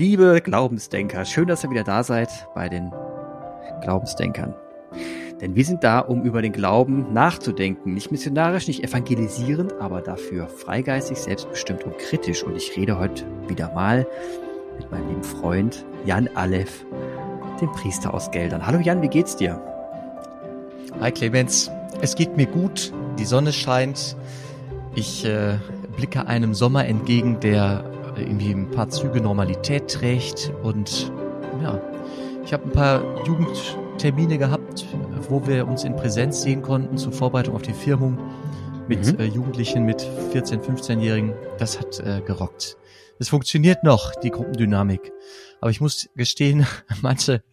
Liebe Glaubensdenker, schön, dass ihr wieder da seid bei den Glaubensdenkern. Denn wir sind da, um über den Glauben nachzudenken. Nicht missionarisch, nicht evangelisierend, aber dafür freigeistig, selbstbestimmt und kritisch. Und ich rede heute wieder mal mit meinem lieben Freund Jan Aleph, dem Priester aus Geldern. Hallo Jan, wie geht's dir? Hi Clemens, es geht mir gut, die Sonne scheint. Ich äh, blicke einem Sommer entgegen, der irgendwie ein paar Züge Normalität trägt und ja, ich habe ein paar Jugendtermine gehabt, wo wir uns in Präsenz sehen konnten zur Vorbereitung auf die Firmung mit mhm. äh, Jugendlichen, mit 14-, 15-Jährigen. Das hat äh, gerockt. Es funktioniert noch, die Gruppendynamik. Aber ich muss gestehen, manche,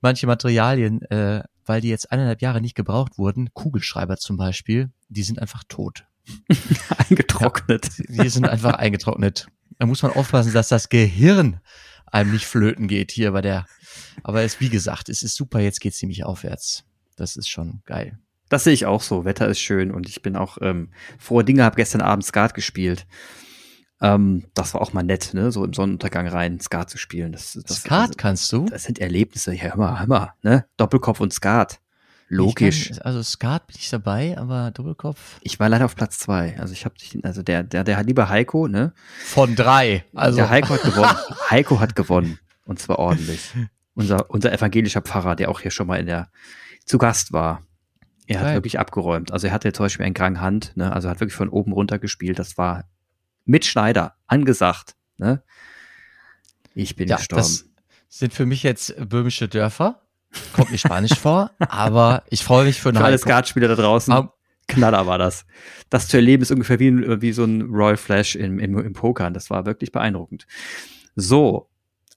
manche Materialien, äh, weil die jetzt eineinhalb Jahre nicht gebraucht wurden, Kugelschreiber zum Beispiel, die sind einfach tot. eingetrocknet. Ja, die sind einfach eingetrocknet. Da muss man aufpassen, dass das Gehirn einem nicht flöten geht hier bei der. Aber es, wie gesagt, es ist super, jetzt geht es ziemlich aufwärts. Das ist schon geil. Das sehe ich auch so. Wetter ist schön und ich bin auch ähm, frohe Dinge, habe gestern Abend Skat gespielt. Ähm, das war auch mal nett, ne? So im Sonnenuntergang rein Skat zu spielen. Das, das, Skat also, kannst du? Das sind Erlebnisse. Ja, hör mal, hör mal, ne? Doppelkopf und Skat. Logisch. Kann, also Skat bin ich dabei, aber Doppelkopf. Ich war leider auf Platz zwei. Also ich habe also der, der, der hat lieber Heiko, ne? Von drei. Also der Heiko hat gewonnen. Heiko hat gewonnen. Und zwar ordentlich. Unser, unser evangelischer Pfarrer, der auch hier schon mal in der zu Gast war. Er hat Geil. wirklich abgeräumt. Also er hatte zum Beispiel einen Krang Hand, ne? Also hat wirklich von oben runter gespielt. Das war mit Schneider angesagt, ne? Ich bin ja, gestorben. Das sind für mich jetzt böhmische Dörfer. Kommt mir Spanisch vor, aber ich freue mich für, für alle Skatspieler da draußen. Um, Knaller war das. Das zu erleben ist ungefähr wie, wie so ein Royal Flash im, im, im Pokern. Das war wirklich beeindruckend. So,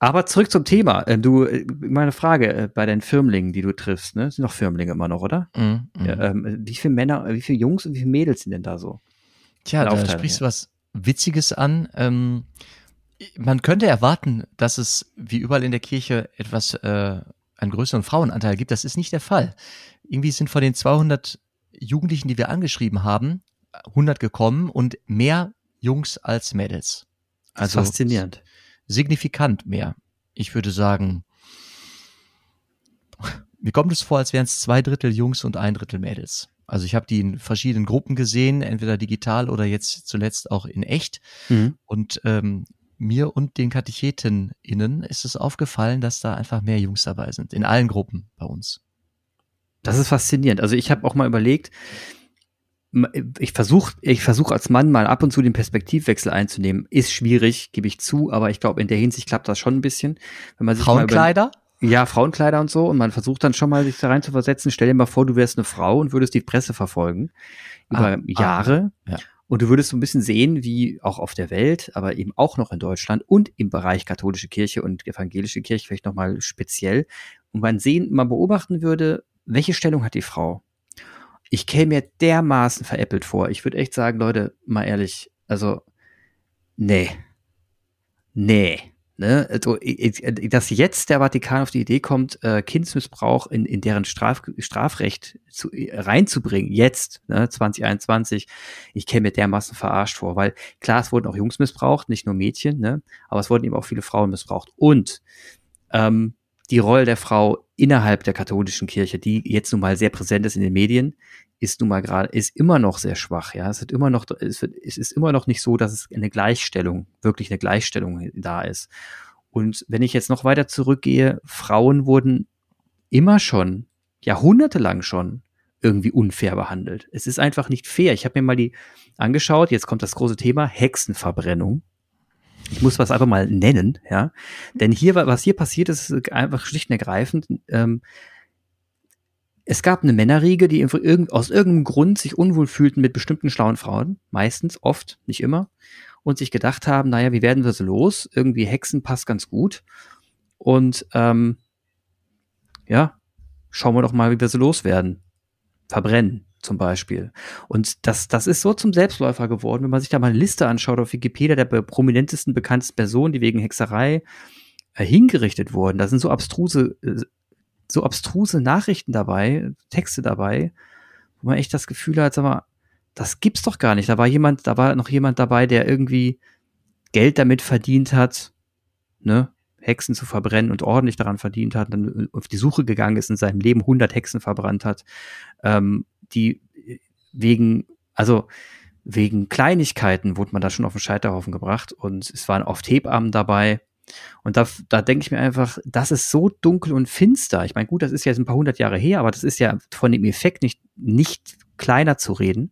aber zurück zum Thema. Äh, du, äh, meine Frage äh, bei deinen Firmlingen, die du triffst, ne? Sind noch Firmlinge immer noch, oder? Mm, mm. Ja, ähm, wie viele Männer, wie viele Jungs und wie viele Mädels sind denn da so? Tja, da sprichst du was Witziges an. Ähm, man könnte erwarten, dass es wie überall in der Kirche etwas äh, einen größeren Frauenanteil gibt. Das ist nicht der Fall. Irgendwie sind von den 200 Jugendlichen, die wir angeschrieben haben, 100 gekommen und mehr Jungs als Mädels. Also faszinierend. Signifikant mehr. Ich würde sagen, mir kommt es vor, als wären es zwei Drittel Jungs und ein Drittel Mädels. Also ich habe die in verschiedenen Gruppen gesehen, entweder digital oder jetzt zuletzt auch in echt. Mhm. Und ähm, mir und den KatechetInnen ist es aufgefallen, dass da einfach mehr Jungs dabei sind. In allen Gruppen bei uns. Das ist faszinierend. Also ich habe auch mal überlegt, ich versuche ich versuch als Mann mal ab und zu den Perspektivwechsel einzunehmen. Ist schwierig, gebe ich zu, aber ich glaube, in der Hinsicht klappt das schon ein bisschen. Wenn man sich Frauenkleider? ja, Frauenkleider und so. Und man versucht dann schon mal, sich da rein zu versetzen. Stell dir mal vor, du wärst eine Frau und würdest die Presse verfolgen. Über ah, Jahre. Ah, ja. Und du würdest so ein bisschen sehen, wie auch auf der Welt, aber eben auch noch in Deutschland und im Bereich katholische Kirche und evangelische Kirche vielleicht nochmal speziell. Und man sehen, man beobachten würde, welche Stellung hat die Frau? Ich käme mir dermaßen veräppelt vor. Ich würde echt sagen, Leute, mal ehrlich, also, nee. Nee. Ne? Also, dass jetzt der Vatikan auf die Idee kommt, äh, Kindsmissbrauch in, in deren Straf, Strafrecht zu, reinzubringen, jetzt, ne, 2021, ich käme mir dermaßen verarscht vor, weil klar, es wurden auch Jungs missbraucht, nicht nur Mädchen, ne? aber es wurden eben auch viele Frauen missbraucht. Und ähm, die Rolle der Frau innerhalb der katholischen Kirche, die jetzt nun mal sehr präsent ist in den Medien, ist nun mal gerade, ist immer noch sehr schwach, ja. Es wird immer noch, es, wird, es ist immer noch nicht so, dass es eine Gleichstellung, wirklich eine Gleichstellung da ist. Und wenn ich jetzt noch weiter zurückgehe, Frauen wurden immer schon, jahrhundertelang schon, irgendwie unfair behandelt. Es ist einfach nicht fair. Ich habe mir mal die angeschaut, jetzt kommt das große Thema Hexenverbrennung. Ich muss was einfach mal nennen, ja. Denn hier, was hier passiert ist, ist einfach schlicht und ergreifend, ähm, es gab eine Männerriege, die aus irgendeinem Grund sich unwohl fühlten mit bestimmten schlauen Frauen, meistens, oft, nicht immer, und sich gedacht haben, naja, wie werden wir so los? Irgendwie Hexen passt ganz gut. Und ähm, ja, schauen wir doch mal, wie wir so loswerden. Verbrennen zum Beispiel. Und das, das ist so zum Selbstläufer geworden, wenn man sich da mal eine Liste anschaut auf Wikipedia der prominentesten, bekanntesten Personen, die wegen Hexerei äh, hingerichtet wurden. Da sind so abstruse äh, so abstruse Nachrichten dabei, Texte dabei, wo man echt das Gefühl hat, sag mal, das gibt's doch gar nicht. Da war jemand, da war noch jemand dabei, der irgendwie Geld damit verdient hat, ne? Hexen zu verbrennen und ordentlich daran verdient hat, dann auf die Suche gegangen ist, in seinem Leben 100 Hexen verbrannt hat, ähm, die wegen, also wegen Kleinigkeiten wurde man da schon auf den Scheiterhaufen gebracht und es waren oft Hebammen dabei. Und da, da denke ich mir einfach, das ist so dunkel und finster. Ich meine, gut, das ist jetzt ein paar hundert Jahre her, aber das ist ja von dem Effekt nicht, nicht kleiner zu reden.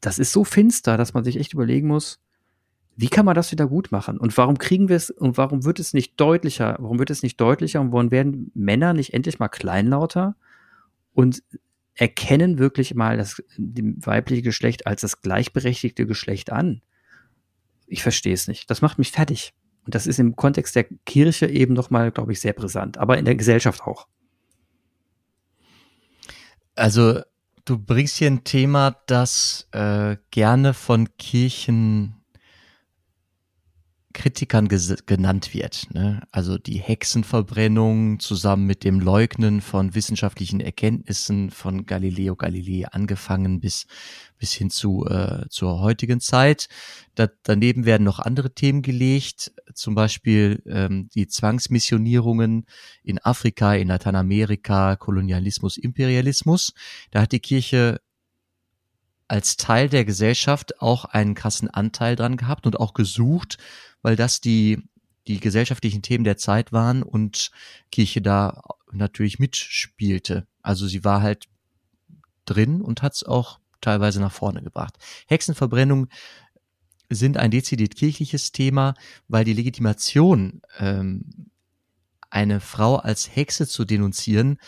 Das ist so finster, dass man sich echt überlegen muss, wie kann man das wieder gut machen? Und warum kriegen wir es und warum wird es nicht deutlicher? Warum wird es nicht deutlicher und warum werden Männer nicht endlich mal kleinlauter und erkennen wirklich mal das weibliche Geschlecht als das gleichberechtigte Geschlecht an. Ich verstehe es nicht. Das macht mich fertig. Und das ist im Kontext der Kirche eben nochmal, glaube ich, sehr brisant, aber in der Gesellschaft auch. Also du bringst hier ein Thema, das äh, gerne von Kirchen Kritikern genannt wird. Ne? Also die Hexenverbrennung zusammen mit dem Leugnen von wissenschaftlichen Erkenntnissen von Galileo Galilei angefangen bis, bis hin zu äh, zur heutigen Zeit. Da, daneben werden noch andere Themen gelegt, zum Beispiel ähm, die Zwangsmissionierungen in Afrika, in Lateinamerika, Kolonialismus, Imperialismus. Da hat die Kirche als Teil der Gesellschaft auch einen krassen Anteil dran gehabt und auch gesucht, weil das die, die gesellschaftlichen Themen der Zeit waren und Kirche da natürlich mitspielte. Also sie war halt drin und hat es auch teilweise nach vorne gebracht. Hexenverbrennung sind ein dezidiert kirchliches Thema, weil die Legitimation, ähm, eine Frau als Hexe zu denunzieren,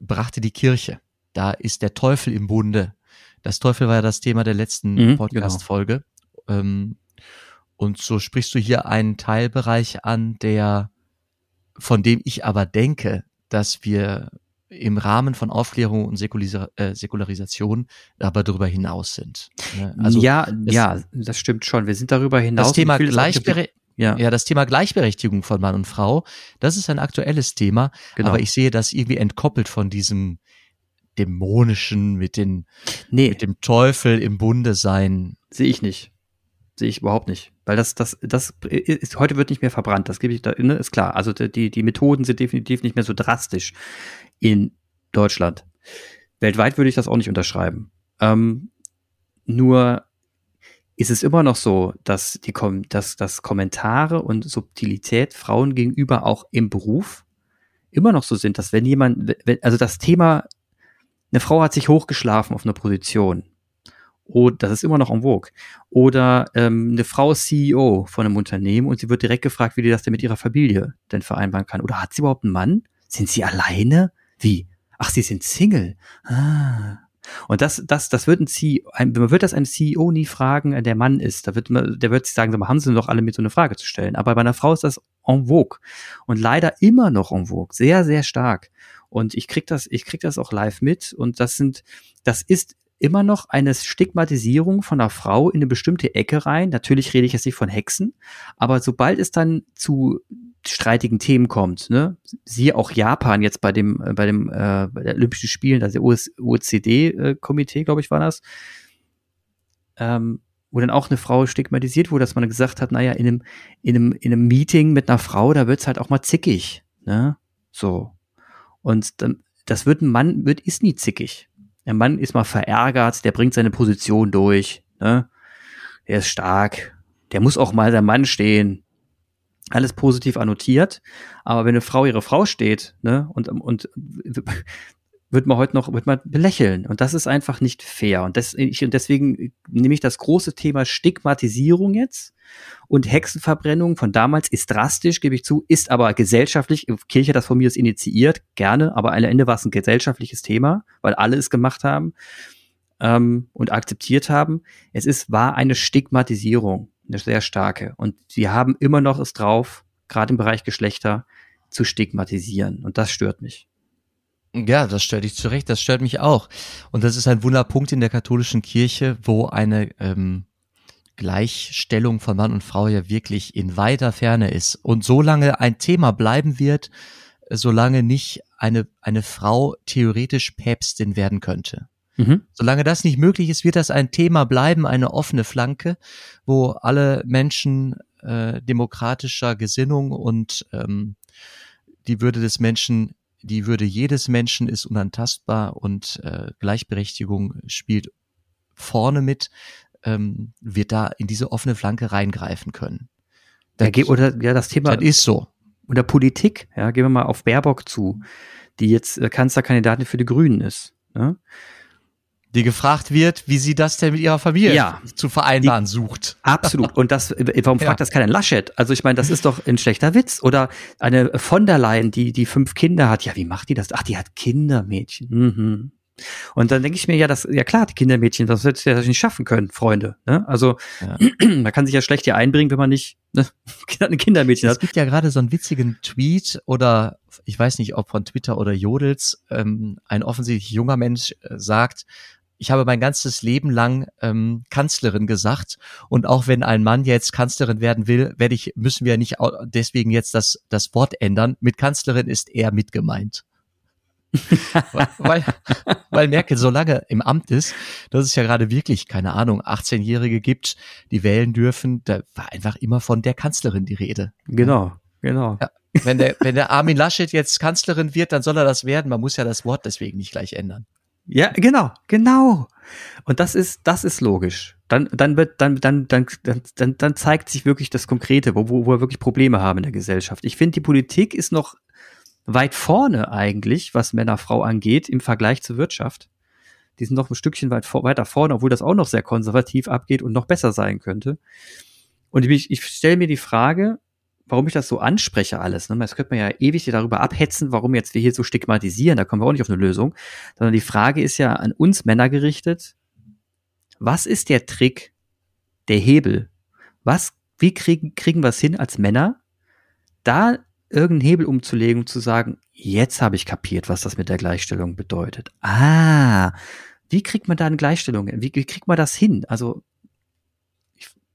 brachte die Kirche. Da ist der Teufel im Bunde. Das Teufel war ja das Thema der letzten mhm, genau. Podcast-Folge. Genau. Ähm, und so sprichst du hier einen Teilbereich an, der, von dem ich aber denke, dass wir im Rahmen von Aufklärung und Säkularisa äh, Säkularisation aber darüber hinaus sind. Ne? Also ja, ja, das stimmt schon. Wir sind darüber hinaus. Das Thema Gleichberechtigung. Ja. ja, das Thema Gleichberechtigung von Mann und Frau, das ist ein aktuelles Thema, genau. aber ich sehe das irgendwie entkoppelt von diesem dämonischen, mit, den, nee. mit dem Teufel im Bunde sein. Sehe ich nicht. Sehe ich überhaupt nicht. Weil das, das, das ist, heute wird nicht mehr verbrannt, das gebe ich da, ne, ist klar. Also die, die Methoden sind definitiv nicht mehr so drastisch in Deutschland. Weltweit würde ich das auch nicht unterschreiben. Ähm, nur ist es immer noch so, dass die, dass, dass Kommentare und Subtilität Frauen gegenüber auch im Beruf immer noch so sind, dass wenn jemand, also das Thema, eine Frau hat sich hochgeschlafen auf einer Position Oh, das ist immer noch en vogue. Oder ähm, eine Frau ist CEO von einem Unternehmen und sie wird direkt gefragt, wie die das denn mit ihrer Familie denn vereinbaren kann. Oder hat sie überhaupt einen Mann? Sind sie alleine? Wie? Ach, sie sind Single. Ah. Und das, das, das wird ein CEO, man wird das einem CEO nie fragen, äh, der Mann ist. Da wird man, der wird sich sagen, haben sie doch alle mit so eine Frage zu stellen. Aber bei einer Frau ist das en vogue. Und leider immer noch en vogue. Sehr, sehr stark. Und ich krieg das, ich krieg das auch live mit. Und das sind, das ist immer noch eine Stigmatisierung von einer Frau in eine bestimmte Ecke rein. Natürlich rede ich jetzt nicht von Hexen, aber sobald es dann zu streitigen Themen kommt, ne, siehe auch Japan jetzt bei dem äh, bei dem äh, bei der Olympischen Spielen, also OECD-Komitee, äh, glaube ich, war das, ähm, wo dann auch eine Frau stigmatisiert wurde, dass man gesagt hat, naja, in einem in einem in einem Meeting mit einer Frau, da wird's halt auch mal zickig, ne, so und dann das wird ein Mann wird ist nie zickig der Mann ist mal verärgert, der bringt seine Position durch, ne? Der ist stark, der muss auch mal sein Mann stehen. Alles positiv annotiert, aber wenn eine Frau ihre Frau steht, ne, und, und wird man heute noch wird man belächeln und das ist einfach nicht fair und, das, ich, und deswegen nehme ich das große Thema Stigmatisierung jetzt und Hexenverbrennung von damals ist drastisch, gebe ich zu, ist aber gesellschaftlich, Kirche hat das von mir aus initiiert, gerne, aber am Ende war es ein gesellschaftliches Thema, weil alle es gemacht haben ähm, und akzeptiert haben. Es ist, war eine Stigmatisierung, eine sehr starke. Und sie haben immer noch es drauf, gerade im Bereich Geschlechter, zu stigmatisieren. Und das stört mich. Ja, das stört dich zurecht, das stört mich auch. Und das ist ein Wunderpunkt in der katholischen Kirche, wo eine ähm, Gleichstellung von Mann und Frau ja wirklich in weiter Ferne ist und solange ein Thema bleiben wird, solange nicht eine, eine Frau theoretisch Päpstin werden könnte. Mhm. Solange das nicht möglich ist, wird das ein Thema bleiben, eine offene Flanke, wo alle Menschen äh, demokratischer Gesinnung und ähm, die Würde des Menschen, die Würde jedes Menschen ist unantastbar und äh, Gleichberechtigung spielt vorne mit, ähm, wird da in diese offene Flanke reingreifen können. Das, ja, oder ja, das Thema das ist so. Und der Politik, ja, gehen wir mal auf Baerbock zu, die jetzt äh, Kanzlerkandidatin für die Grünen ist. Ne? Die gefragt wird, wie sie das denn mit ihrer Familie ja, zu vereinbaren die, sucht. Absolut. Und das, warum fragt ja. das keiner Laschet? Also ich meine, das ist doch ein schlechter Witz. Oder eine von der Leyen, die, die fünf Kinder hat. Ja, wie macht die das? Ach, die hat Kindermädchen. Mhm. Und dann denke ich mir, ja, das, ja klar, die Kindermädchen, das hätte ja nicht schaffen können, Freunde. Ne? Also ja. man kann sich ja schlecht hier einbringen, wenn man nicht ne, ein Kindermädchen hat. Es gibt ja gerade so einen witzigen Tweet oder ich weiß nicht, ob von Twitter oder Jodels, ähm, ein offensichtlich junger Mensch äh, sagt, ich habe mein ganzes Leben lang ähm, Kanzlerin gesagt und auch wenn ein Mann jetzt Kanzlerin werden will, werde ich müssen wir nicht deswegen jetzt das das Wort ändern. Mit Kanzlerin ist er mitgemeint. weil, weil, weil Merkel so lange im Amt ist, dass es ja gerade wirklich, keine Ahnung, 18-Jährige gibt, die wählen dürfen. Da war einfach immer von der Kanzlerin die Rede. Genau, genau. Ja, wenn, der, wenn der Armin Laschet jetzt Kanzlerin wird, dann soll er das werden. Man muss ja das Wort deswegen nicht gleich ändern. Ja, genau, genau. Und das ist, das ist logisch. Dann, dann wird, dann, dann, dann, dann, dann zeigt sich wirklich das Konkrete, wo, wo wir wirklich Probleme haben in der Gesellschaft. Ich finde, die Politik ist noch weit vorne eigentlich, was Männer-Frau angeht, im Vergleich zur Wirtschaft. Die sind noch ein Stückchen weit vor, weiter vorne, obwohl das auch noch sehr konservativ abgeht und noch besser sein könnte. Und ich, ich stelle mir die Frage, warum ich das so anspreche alles. Ne? Das könnte man ja ewig darüber abhetzen, warum jetzt wir hier so stigmatisieren. Da kommen wir auch nicht auf eine Lösung. Sondern die Frage ist ja an uns Männer gerichtet. Was ist der Trick, der Hebel? Was, wie kriegen, kriegen wir es hin als Männer, da irgendeinen Hebel umzulegen und zu sagen, jetzt habe ich kapiert, was das mit der Gleichstellung bedeutet. Ah, wie kriegt man da eine Gleichstellung? Wie, wie kriegt man das hin? Also,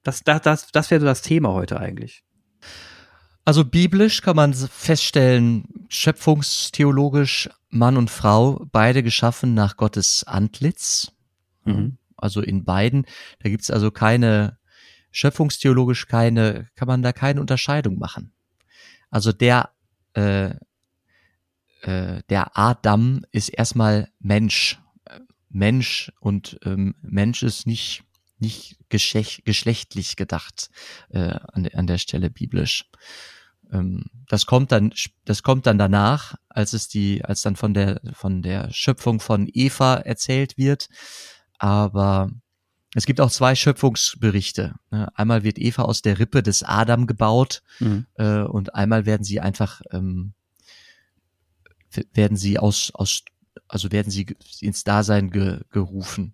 das, das, das, das wäre so das Thema heute eigentlich. Also biblisch kann man feststellen, schöpfungstheologisch Mann und Frau, beide geschaffen nach Gottes Antlitz. Mhm. Also in beiden. Da gibt's also keine, schöpfungstheologisch keine, kann man da keine Unterscheidung machen. Also der, äh, äh, der Adam ist erstmal Mensch. Mensch und ähm, Mensch ist nicht nicht geschlecht, geschlechtlich gedacht äh, an, an der Stelle biblisch. Ähm, das kommt dann, das kommt dann danach, als es die, als dann von der von der Schöpfung von Eva erzählt wird. Aber es gibt auch zwei Schöpfungsberichte. Ne? Einmal wird Eva aus der Rippe des Adam gebaut mhm. äh, und einmal werden sie einfach ähm, werden sie aus aus also werden sie ins Dasein ge, gerufen.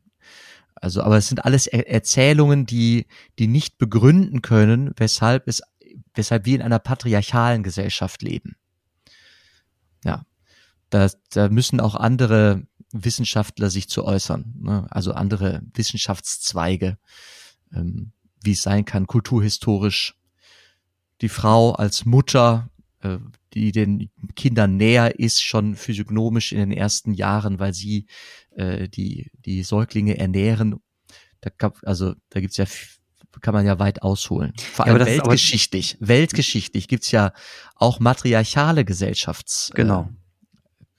Also, aber es sind alles er Erzählungen, die, die nicht begründen können, weshalb es, weshalb wir in einer patriarchalen Gesellschaft leben. Ja. Da, da müssen auch andere Wissenschaftler sich zu äußern, ne? also andere Wissenschaftszweige, ähm, wie es sein kann, kulturhistorisch. Die Frau als Mutter, die den Kindern näher ist, schon physiognomisch in den ersten Jahren, weil sie äh, die, die Säuglinge ernähren. Da gab, also da gibt's ja kann man ja weit ausholen. Vor allem ja, weltgeschichtlich. Weltgeschichtlich gibt's ja auch matriarchale Gesellschafts. Genau. Äh,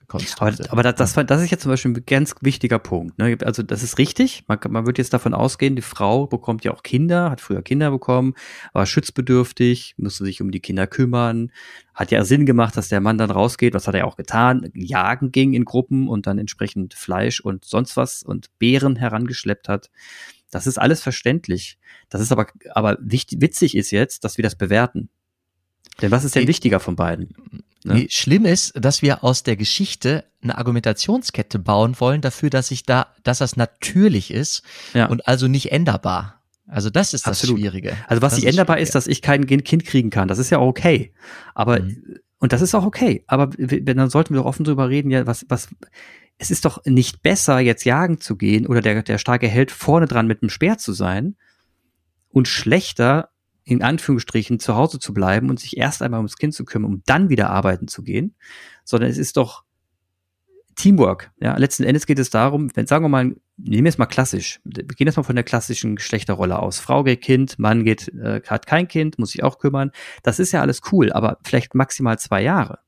Konstrukte. Aber, aber das, das, das ist jetzt zum Beispiel ein ganz wichtiger Punkt. Ne? Also das ist richtig. Man, man wird jetzt davon ausgehen, die Frau bekommt ja auch Kinder, hat früher Kinder bekommen, war schutzbedürftig, musste sich um die Kinder kümmern. Hat ja Sinn gemacht, dass der Mann dann rausgeht, was hat er auch getan, jagen ging in Gruppen und dann entsprechend Fleisch und sonst was und Beeren herangeschleppt hat. Das ist alles verständlich. Das ist aber, aber wichtig, witzig ist jetzt, dass wir das bewerten. Denn was ist denn wichtiger von beiden? Ne? Nee, schlimm ist, dass wir aus der Geschichte eine Argumentationskette bauen wollen dafür, dass ich da, dass das natürlich ist ja. und also nicht änderbar. Also das ist das Absolut. Schwierige. Also was nicht änderbar ist, dass ich kein Kind kriegen kann. Das ist ja okay. Aber mhm. und das ist auch okay. Aber dann sollten wir doch offen drüber reden. Ja, was was es ist doch nicht besser, jetzt jagen zu gehen oder der der starke Held vorne dran mit einem Speer zu sein und schlechter in Anführungsstrichen zu Hause zu bleiben und sich erst einmal ums Kind zu kümmern, um dann wieder arbeiten zu gehen, sondern es ist doch Teamwork. Ja, letzten Endes geht es darum, wenn sagen wir mal nehmen wir es mal klassisch. Wir gehen jetzt mal von der klassischen Geschlechterrolle aus. Frau geht Kind, Mann geht, äh, hat kein Kind, muss sich auch kümmern. Das ist ja alles cool, aber vielleicht maximal zwei Jahre.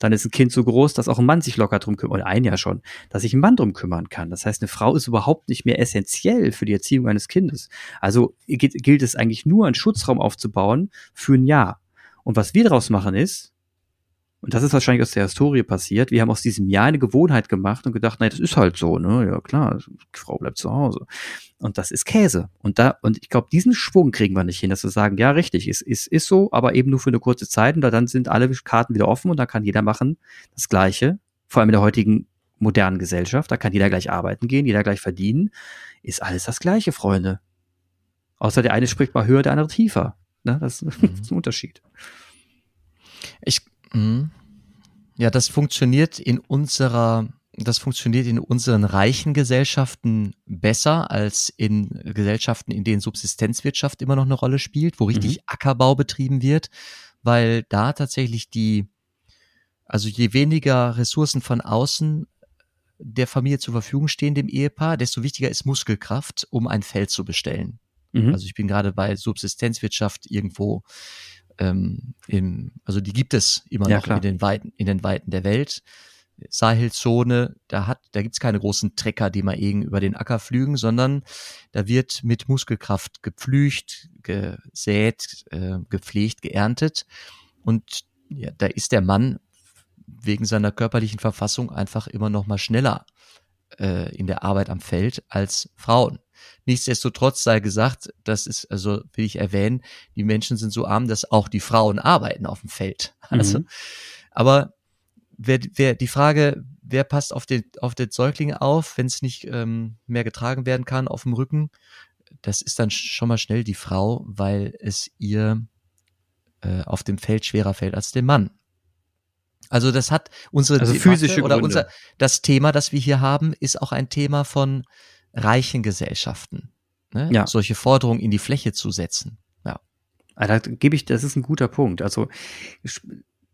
Dann ist ein Kind so groß, dass auch ein Mann sich locker drum kümmert, oder ein Jahr schon, dass sich ein Mann drum kümmern kann. Das heißt, eine Frau ist überhaupt nicht mehr essentiell für die Erziehung eines Kindes. Also gilt es eigentlich nur, einen Schutzraum aufzubauen für ein Jahr. Und was wir daraus machen ist, und das ist wahrscheinlich aus der Historie passiert. Wir haben aus diesem Jahr eine Gewohnheit gemacht und gedacht, naja, das ist halt so, ne? Ja, klar, die Frau bleibt zu Hause. Und das ist Käse. Und da, und ich glaube, diesen Schwung kriegen wir nicht hin, dass wir sagen, ja, richtig, ist, ist, ist so, aber eben nur für eine kurze Zeit und dann sind alle Karten wieder offen und da kann jeder machen das Gleiche. Vor allem in der heutigen modernen Gesellschaft. Da kann jeder gleich arbeiten gehen, jeder gleich verdienen. Ist alles das Gleiche, Freunde. Außer der eine spricht mal höher, der andere tiefer. Ne? Das, mhm. das ist ein Unterschied. Ich Mhm. Ja, das funktioniert in unserer, das funktioniert in unseren reichen Gesellschaften besser als in Gesellschaften, in denen Subsistenzwirtschaft immer noch eine Rolle spielt, wo richtig mhm. Ackerbau betrieben wird, weil da tatsächlich die, also je weniger Ressourcen von außen der Familie zur Verfügung stehen, dem Ehepaar, desto wichtiger ist Muskelkraft, um ein Feld zu bestellen. Mhm. Also ich bin gerade bei Subsistenzwirtschaft irgendwo ähm, im, also die gibt es immer ja, noch klar. in den Weiten, in den Weiten der Welt. Sahelzone, da hat, da gibt's keine großen Trecker, die mal eben über den Acker flügen, sondern da wird mit Muskelkraft gepflügt, gesät, äh, gepflegt, geerntet. Und ja, da ist der Mann wegen seiner körperlichen Verfassung einfach immer noch mal schneller äh, in der Arbeit am Feld als Frauen. Nichtsdestotrotz sei gesagt, das ist, also will ich erwähnen, die Menschen sind so arm, dass auch die Frauen arbeiten auf dem Feld. Also, mhm. aber wer, wer, die Frage, wer passt auf den, auf den Säugling auf, wenn es nicht ähm, mehr getragen werden kann auf dem Rücken, das ist dann schon mal schnell die Frau, weil es ihr äh, auf dem Feld schwerer fällt als dem Mann. Also das hat unsere also physische oder unser das Thema, das wir hier haben, ist auch ein Thema von reichen Gesellschaften, ne? ja. solche Forderungen in die Fläche zu setzen. Ja. Also da gebe ich, das ist ein guter Punkt. Also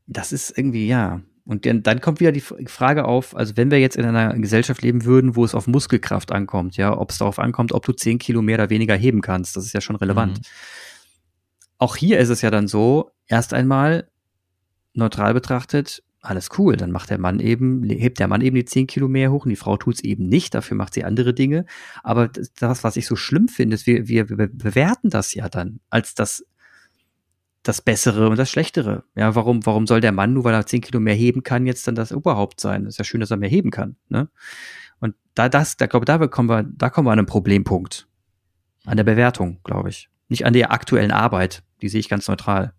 das ist irgendwie, ja. Und dann, dann kommt wieder die Frage auf, also wenn wir jetzt in einer Gesellschaft leben würden, wo es auf Muskelkraft ankommt, ja, ob es darauf ankommt, ob du zehn Kilo mehr oder weniger heben kannst, das ist ja schon relevant. Mhm. Auch hier ist es ja dann so, erst einmal neutral betrachtet, alles cool, dann macht der Mann eben, hebt der Mann eben die 10 Kilo mehr hoch und die Frau tut es eben nicht, dafür macht sie andere Dinge. Aber das, was ich so schlimm finde, ist, wir, wir bewerten das ja dann als das, das Bessere und das Schlechtere. Ja, warum, warum soll der Mann, nur weil er 10 Kilo mehr heben kann, jetzt dann das Oberhaupt sein? Das ist ja schön, dass er mehr heben kann. Ne? Und da, das, da glaube da kommen wir, da kommen wir an einen Problempunkt. An der Bewertung, glaube ich. Nicht an der aktuellen Arbeit. Die sehe ich ganz neutral.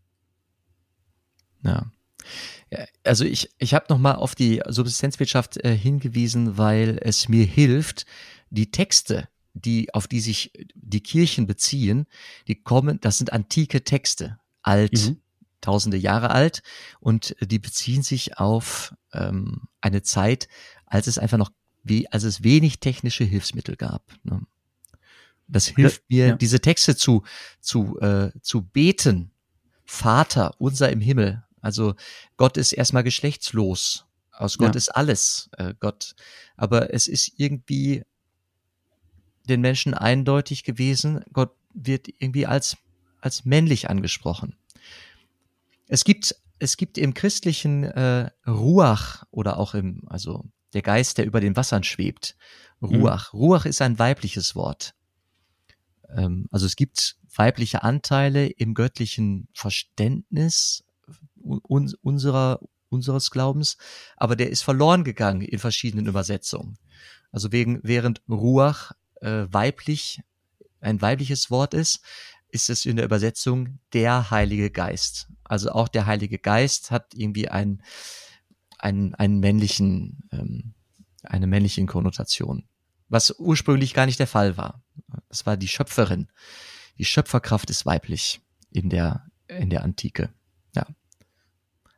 Ja also ich, ich habe nochmal auf die Subsistenzwirtschaft äh, hingewiesen, weil es mir hilft, die Texte, die, auf die sich die Kirchen beziehen, die kommen, das sind antike Texte, alt, mhm. tausende Jahre alt, und die beziehen sich auf ähm, eine Zeit, als es einfach noch, wie, als es wenig technische Hilfsmittel gab. Ne? Das hilft mir, ja. diese Texte zu, zu, äh, zu beten. Vater, unser im Himmel, also Gott ist erstmal geschlechtslos. Aus Gott ja. ist alles äh, Gott. Aber es ist irgendwie den Menschen eindeutig gewesen, Gott wird irgendwie als, als männlich angesprochen. Es gibt, es gibt im christlichen äh, Ruach oder auch im, also der Geist, der über den Wassern schwebt. Ruach. Mhm. Ruach ist ein weibliches Wort. Ähm, also es gibt weibliche Anteile im göttlichen Verständnis, un unserer, unseres Glaubens, aber der ist verloren gegangen in verschiedenen Übersetzungen. Also wegen, während Ruach äh, weiblich, ein weibliches Wort ist, ist es in der Übersetzung der Heilige Geist. Also auch der Heilige Geist hat irgendwie einen, einen, einen männlichen, ähm, eine männliche Konnotation. Was ursprünglich gar nicht der Fall war. Das war die Schöpferin. Die Schöpferkraft ist weiblich in der, in der Antike.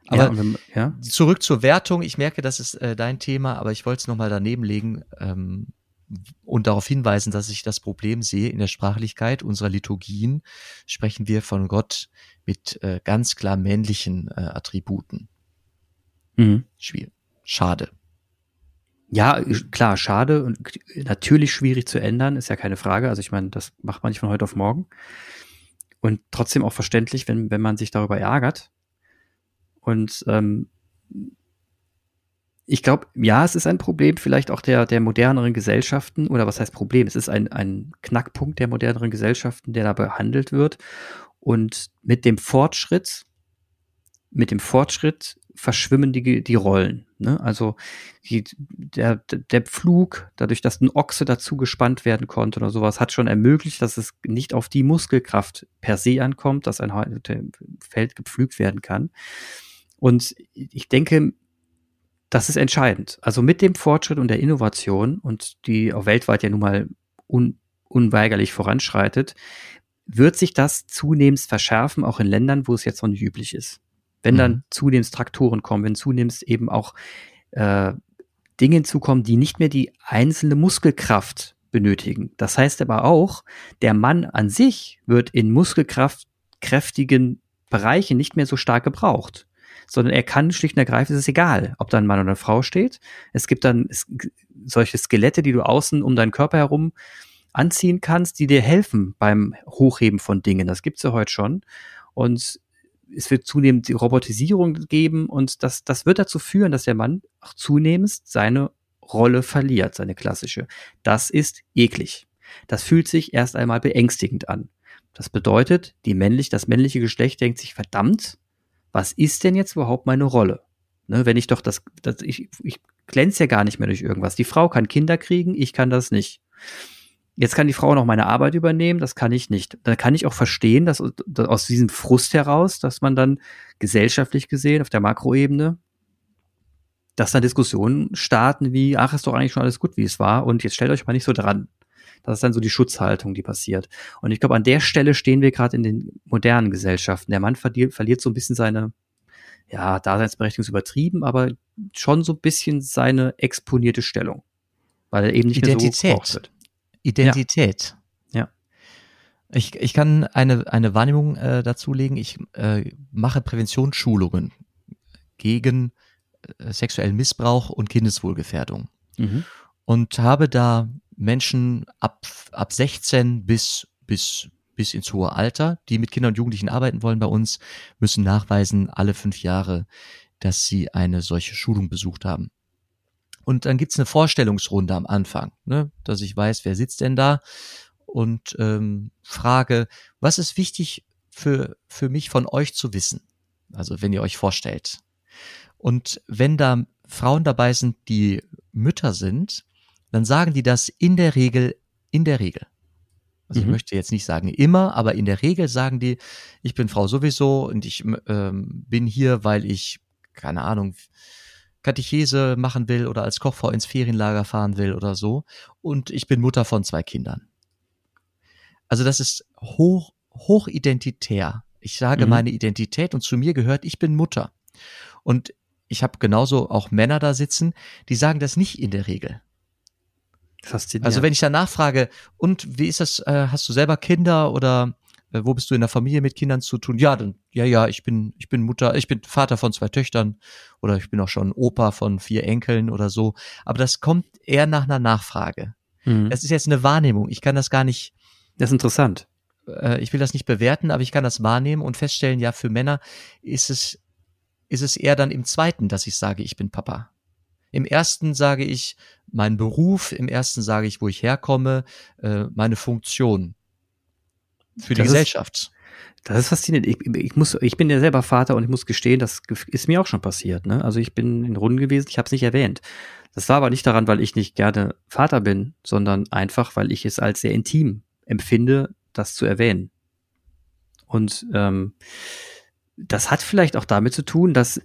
Aber ja, ja. zurück zur Wertung. Ich merke, das ist äh, dein Thema, aber ich wollte es nochmal daneben legen ähm, und darauf hinweisen, dass ich das Problem sehe in der Sprachlichkeit unserer Liturgien. Sprechen wir von Gott mit äh, ganz klar männlichen äh, Attributen. Mhm. Schwierig. Schade. Ja, klar, schade und natürlich schwierig zu ändern, ist ja keine Frage. Also ich meine, das macht man nicht von heute auf morgen. Und trotzdem auch verständlich, wenn, wenn man sich darüber ärgert. Und ähm, ich glaube, ja, es ist ein Problem vielleicht auch der, der moderneren Gesellschaften, oder was heißt Problem? Es ist ein, ein Knackpunkt der moderneren Gesellschaften, der da behandelt wird. Und mit dem Fortschritt, mit dem Fortschritt verschwimmen die, die Rollen. Ne? Also die, der, der Pflug, dadurch, dass ein Ochse dazu gespannt werden konnte oder sowas, hat schon ermöglicht, dass es nicht auf die Muskelkraft per se ankommt, dass ein Feld gepflügt werden kann. Und ich denke, das ist entscheidend. Also mit dem Fortschritt und der Innovation und die auch weltweit ja nun mal un, unweigerlich voranschreitet, wird sich das zunehmend verschärfen, auch in Ländern, wo es jetzt noch nicht üblich ist. Wenn dann mhm. zunehmend Traktoren kommen, wenn zunehmend eben auch äh, Dinge hinzukommen, die nicht mehr die einzelne Muskelkraft benötigen. Das heißt aber auch, der Mann an sich wird in muskelkraftkräftigen Bereichen nicht mehr so stark gebraucht sondern er kann schlicht und ergreifend, es ist egal, ob da ein Mann oder eine Frau steht. Es gibt dann solche Skelette, die du außen um deinen Körper herum anziehen kannst, die dir helfen beim Hochheben von Dingen. Das gibt's ja heute schon. Und es wird zunehmend die Robotisierung geben und das, das wird dazu führen, dass der Mann auch zunehmend seine Rolle verliert, seine klassische. Das ist eklig. Das fühlt sich erst einmal beängstigend an. Das bedeutet, die männlich, das männliche Geschlecht denkt sich, verdammt, was ist denn jetzt überhaupt meine Rolle? Ne, wenn ich doch das, das ich, ich glänze ja gar nicht mehr durch irgendwas. Die Frau kann Kinder kriegen, ich kann das nicht. Jetzt kann die Frau noch meine Arbeit übernehmen, das kann ich nicht. Da kann ich auch verstehen, dass, dass aus diesem Frust heraus, dass man dann gesellschaftlich gesehen auf der Makroebene, dass dann Diskussionen starten wie, ach, ist doch eigentlich schon alles gut, wie es war und jetzt stellt euch mal nicht so dran. Das ist dann so die Schutzhaltung, die passiert. Und ich glaube, an der Stelle stehen wir gerade in den modernen Gesellschaften. Der Mann verliert, verliert so ein bisschen seine, ja, Daseinsberechtigung ist übertrieben, aber schon so ein bisschen seine exponierte Stellung. Weil er eben nicht Identität. mehr so wird. Identität. Ja. ja. Ich, ich kann eine, eine Wahrnehmung äh, dazulegen. Ich äh, mache Präventionsschulungen gegen äh, sexuellen Missbrauch und Kindeswohlgefährdung. Mhm. Und habe da Menschen ab, ab 16 bis, bis, bis ins hohe Alter, die mit Kindern und Jugendlichen arbeiten wollen bei uns, müssen nachweisen, alle fünf Jahre, dass sie eine solche Schulung besucht haben. Und dann gibt's eine Vorstellungsrunde am Anfang, ne, dass ich weiß, wer sitzt denn da und ähm, frage, was ist wichtig für, für mich von euch zu wissen? Also wenn ihr euch vorstellt. Und wenn da Frauen dabei sind, die Mütter sind, dann sagen die das in der Regel, in der Regel. Also mhm. ich möchte jetzt nicht sagen immer, aber in der Regel sagen die, ich bin Frau sowieso und ich ähm, bin hier, weil ich, keine Ahnung, Katechese machen will oder als Kochfrau ins Ferienlager fahren will oder so. Und ich bin Mutter von zwei Kindern. Also das ist hoch, hochidentitär. Ich sage mhm. meine Identität und zu mir gehört, ich bin Mutter. Und ich habe genauso auch Männer da sitzen, die sagen das nicht in der Regel. Faszinierend. Also wenn ich dann nachfrage, und wie ist das, äh, hast du selber Kinder oder äh, wo bist du in der Familie mit Kindern zu tun? Ja, dann, ja, ja, ich bin, ich bin Mutter, ich bin Vater von zwei Töchtern oder ich bin auch schon Opa von vier Enkeln oder so. Aber das kommt eher nach einer Nachfrage. Mhm. Das ist jetzt eine Wahrnehmung. Ich kann das gar nicht. Das ist interessant. Äh, ich will das nicht bewerten, aber ich kann das wahrnehmen und feststellen, ja, für Männer ist es, ist es eher dann im zweiten, dass ich sage, ich bin Papa. Im ersten sage ich meinen Beruf, im ersten sage ich, wo ich herkomme, äh, meine Funktion für die das Gesellschaft. Ist, das ist faszinierend. Ich, ich, muss, ich bin ja selber Vater und ich muss gestehen, das ist mir auch schon passiert. Ne? Also ich bin in Runden gewesen, ich habe es nicht erwähnt. Das war aber nicht daran, weil ich nicht gerne Vater bin, sondern einfach, weil ich es als sehr intim empfinde, das zu erwähnen. Und ähm, das hat vielleicht auch damit zu tun, dass,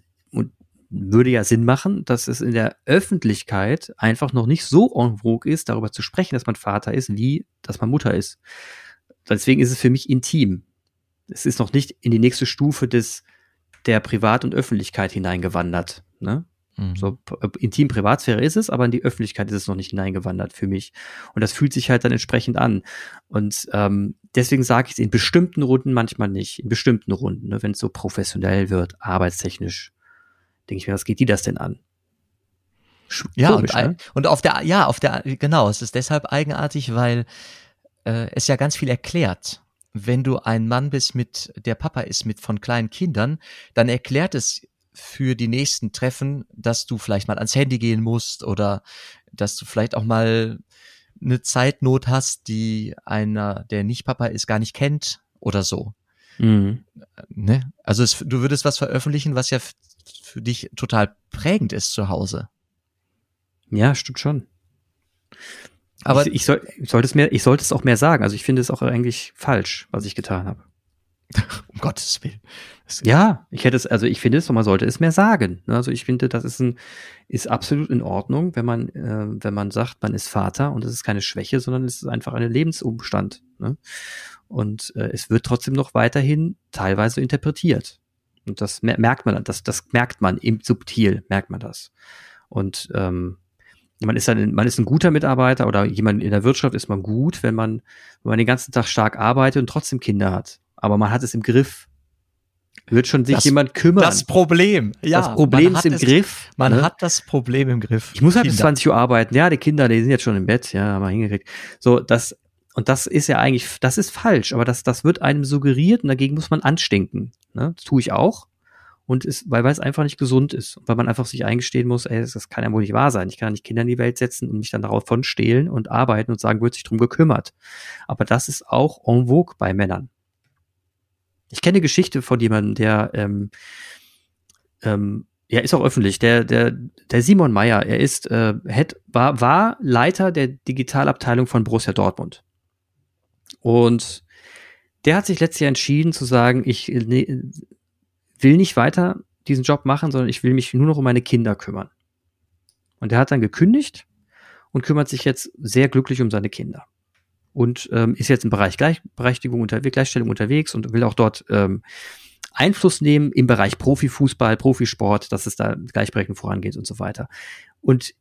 würde ja Sinn machen, dass es in der Öffentlichkeit einfach noch nicht so en vogue ist, darüber zu sprechen, dass man Vater ist, wie dass man Mutter ist. Deswegen ist es für mich intim. Es ist noch nicht in die nächste Stufe des der Privat- und Öffentlichkeit hineingewandert. Ne? Mhm. So intim Privatsphäre ist es, aber in die Öffentlichkeit ist es noch nicht hineingewandert für mich. Und das fühlt sich halt dann entsprechend an. Und ähm, deswegen sage ich es in bestimmten Runden manchmal nicht. In bestimmten Runden, ne, wenn es so professionell wird, arbeitstechnisch denke ich mir, was geht die das denn an? Ja, Komisch, und, ne? und auf der, ja, auf der, genau, es ist deshalb eigenartig, weil äh, es ja ganz viel erklärt. Wenn du ein Mann bist mit, der Papa ist mit von kleinen Kindern, dann erklärt es für die nächsten Treffen, dass du vielleicht mal ans Handy gehen musst oder dass du vielleicht auch mal eine Zeitnot hast, die einer, der nicht Papa ist, gar nicht kennt oder so. Mhm. Ne? Also es, du würdest was veröffentlichen, was ja für dich total prägend ist zu Hause. Ja, stimmt schon. Aber ich, ich, soll, ich sollte es mehr, ich sollte es auch mehr sagen. Also ich finde es auch eigentlich falsch, was ich getan habe. um Gottes Willen. Ja, ich hätte es, also ich finde es, man sollte es mehr sagen. Ne? Also ich finde, das ist ein, ist absolut in Ordnung, wenn man, äh, wenn man sagt, man ist Vater und es ist keine Schwäche, sondern es ist einfach ein Lebensumstand. Ne? Und äh, es wird trotzdem noch weiterhin teilweise interpretiert. Und das merkt man, das, das merkt man im Subtil, merkt man das. Und ähm, man ist ein, man ist ein guter Mitarbeiter oder jemand in der Wirtschaft ist man gut, wenn man, wenn man den ganzen Tag stark arbeitet und trotzdem Kinder hat. Aber man hat es im Griff. Wird schon sich das, jemand kümmern. Das Problem, ja. Das Problem ist im es, Griff. Man ne? hat das Problem im Griff. Ich muss halt Kinder. bis 20 Uhr arbeiten. Ja, die Kinder, die sind jetzt schon im Bett. Ja, haben wir hingekriegt. So, das, und das ist ja eigentlich, das ist falsch, aber das, das wird einem suggeriert und dagegen muss man anstinken. Ne? Das tue ich auch und ist, weil, weil es einfach nicht gesund ist. Weil man einfach sich eingestehen muss, ey, das kann ja wohl nicht wahr sein. Ich kann ja nicht Kinder in die Welt setzen und mich dann darauf von stehlen und arbeiten und sagen, wird sich drum gekümmert. Aber das ist auch en vogue bei Männern. Ich kenne Geschichte von jemandem, der, ähm, ähm, ja, ist auch öffentlich, der, der, der Simon Meyer, er ist, äh, hat, war, war Leiter der Digitalabteilung von Borussia Dortmund. Und der hat sich letztes Jahr entschieden zu sagen, ich ne, will nicht weiter diesen Job machen, sondern ich will mich nur noch um meine Kinder kümmern. Und er hat dann gekündigt und kümmert sich jetzt sehr glücklich um seine Kinder. Und ähm, ist jetzt im Bereich Gleichberechtigung unterwegs, Gleichstellung unterwegs und will auch dort ähm, Einfluss nehmen im Bereich Profifußball, Profisport, dass es da gleichberechtigt vorangeht und so weiter. Und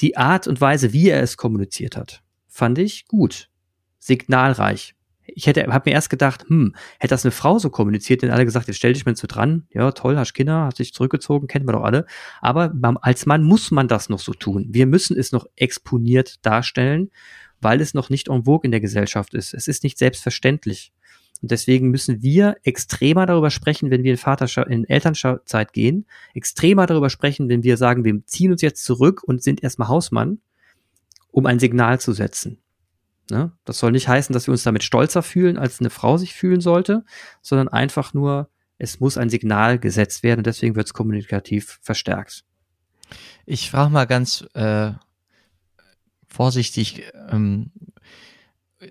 die Art und Weise, wie er es kommuniziert hat, fand ich gut, signalreich, ich hätte, habe mir erst gedacht, hm, hätte das eine Frau so kommuniziert, denn alle gesagt, jetzt stell dich mal zu dran, ja, toll, hast Kinder, hast dich zurückgezogen, kennen wir doch alle. Aber als Mann muss man das noch so tun. Wir müssen es noch exponiert darstellen, weil es noch nicht en vogue in der Gesellschaft ist. Es ist nicht selbstverständlich. Und deswegen müssen wir extremer darüber sprechen, wenn wir in Vaterschaft, in Elternzeit gehen, extremer darüber sprechen, wenn wir sagen, wir ziehen uns jetzt zurück und sind erstmal Hausmann, um ein Signal zu setzen. Ne? Das soll nicht heißen, dass wir uns damit stolzer fühlen, als eine Frau sich fühlen sollte, sondern einfach nur, es muss ein Signal gesetzt werden deswegen wird es kommunikativ verstärkt. Ich frage mal ganz äh, vorsichtig, ähm,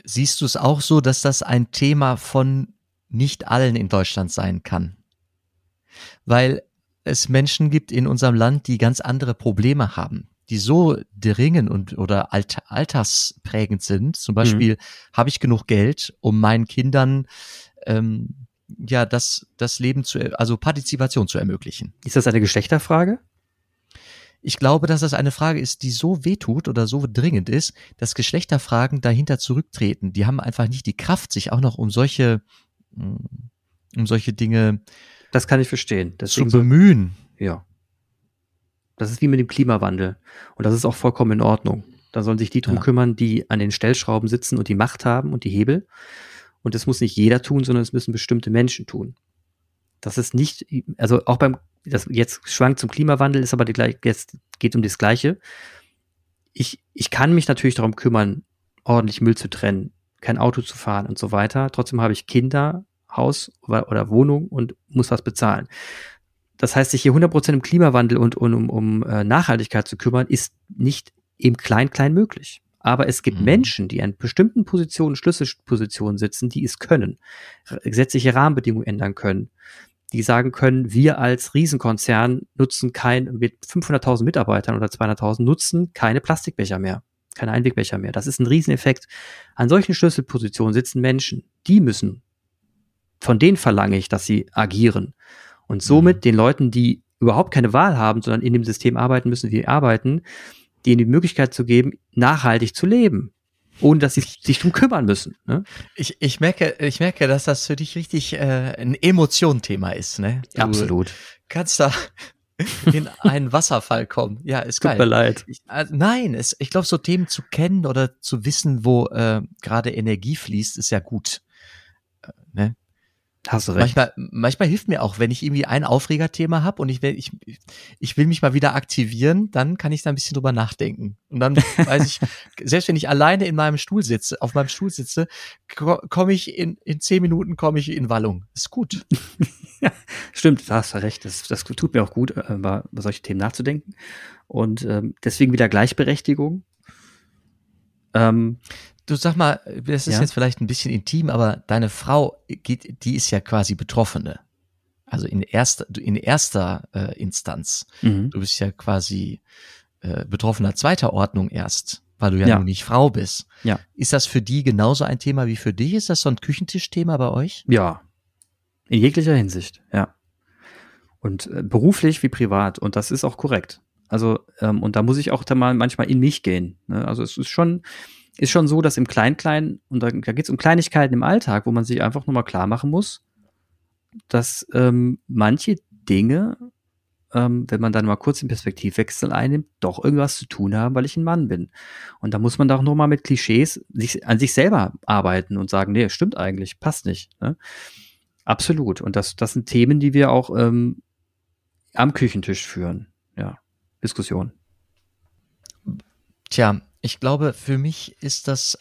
siehst du es auch so, dass das ein Thema von nicht allen in Deutschland sein kann? Weil es Menschen gibt in unserem Land, die ganz andere Probleme haben die so dringend und oder alt, altersprägend sind. Zum Beispiel mhm. habe ich genug Geld, um meinen Kindern ähm, ja das das Leben zu also Partizipation zu ermöglichen. Ist das eine Geschlechterfrage? Ich glaube, dass das eine Frage ist, die so wehtut oder so dringend ist, dass Geschlechterfragen dahinter zurücktreten. Die haben einfach nicht die Kraft, sich auch noch um solche um solche Dinge das kann ich verstehen. Deswegen zu bemühen. Ja. Das ist wie mit dem Klimawandel. Und das ist auch vollkommen in Ordnung. Da sollen sich die drum ja. kümmern, die an den Stellschrauben sitzen und die Macht haben und die Hebel. Und das muss nicht jeder tun, sondern es müssen bestimmte Menschen tun. Das ist nicht, also auch beim, das jetzt schwankt zum Klimawandel, ist aber die gleiche, jetzt geht um das Gleiche. Ich, ich kann mich natürlich darum kümmern, ordentlich Müll zu trennen, kein Auto zu fahren und so weiter. Trotzdem habe ich Kinder, Haus oder, oder Wohnung und muss was bezahlen das heißt, sich hier 100% um Klimawandel und, und um, um äh, Nachhaltigkeit zu kümmern, ist nicht im Klein-Klein möglich. Aber es gibt mhm. Menschen, die an bestimmten Positionen, Schlüsselpositionen sitzen, die es können, gesetzliche Rahmenbedingungen ändern können, die sagen können, wir als Riesenkonzern nutzen kein, mit 500.000 Mitarbeitern oder 200.000 nutzen keine Plastikbecher mehr, keine Einwegbecher mehr. Das ist ein Rieseneffekt. An solchen Schlüsselpositionen sitzen Menschen, die müssen, von denen verlange ich, dass sie agieren. Und somit mhm. den Leuten, die überhaupt keine Wahl haben, sondern in dem System arbeiten müssen, wie arbeiten, denen die Möglichkeit zu geben, nachhaltig zu leben, ohne dass sie sich drum kümmern müssen. Ne? Ich, ich merke, ich merke, dass das für dich richtig äh, ein Emotionenthema ist. Ne? Du Absolut. Kannst da in einen Wasserfall kommen. Ja, ist geil. Tut mir leid. Ich, also, nein, es, ich glaube, so Themen zu kennen oder zu wissen, wo äh, gerade Energie fließt, ist ja gut. Äh, ne? Hast du recht. Manchmal, manchmal hilft mir auch, wenn ich irgendwie ein Aufregerthema habe und ich will, ich, ich will mich mal wieder aktivieren, dann kann ich da ein bisschen drüber nachdenken. Und dann weiß ich, selbst wenn ich alleine in meinem Stuhl sitze, auf meinem Stuhl sitze, komme ich in, in zehn Minuten komme ich in Wallung. Ist gut. ja, stimmt, da hast du recht. Das, das tut mir auch gut, äh, über, über solche Themen nachzudenken. Und ähm, deswegen wieder Gleichberechtigung. Ähm, Du sag mal, das ist ja. jetzt vielleicht ein bisschen intim, aber deine Frau geht, die ist ja quasi Betroffene. Also in erster, in erster äh, Instanz. Mhm. Du bist ja quasi äh, Betroffener zweiter Ordnung erst, weil du ja, ja. nun nicht Frau bist. Ja. Ist das für die genauso ein Thema wie für dich? Ist das so ein Küchentischthema bei euch? Ja. In jeglicher Hinsicht, ja. Und äh, beruflich wie privat. Und das ist auch korrekt. Also, ähm, und da muss ich auch da mal manchmal in mich gehen. Ne? Also es ist schon, ist schon so, dass im Klein-Klein, und da, da geht es um Kleinigkeiten im Alltag, wo man sich einfach nochmal klar machen muss, dass ähm, manche Dinge, ähm, wenn man dann mal kurz den Perspektivwechsel einnimmt, doch irgendwas zu tun haben, weil ich ein Mann bin. Und da muss man doch nochmal mit Klischees sich, an sich selber arbeiten und sagen, nee, stimmt eigentlich, passt nicht. Ne? Absolut. Und das, das sind Themen, die wir auch ähm, am Küchentisch führen. Ja, Diskussion. Tja, ich glaube, für mich ist das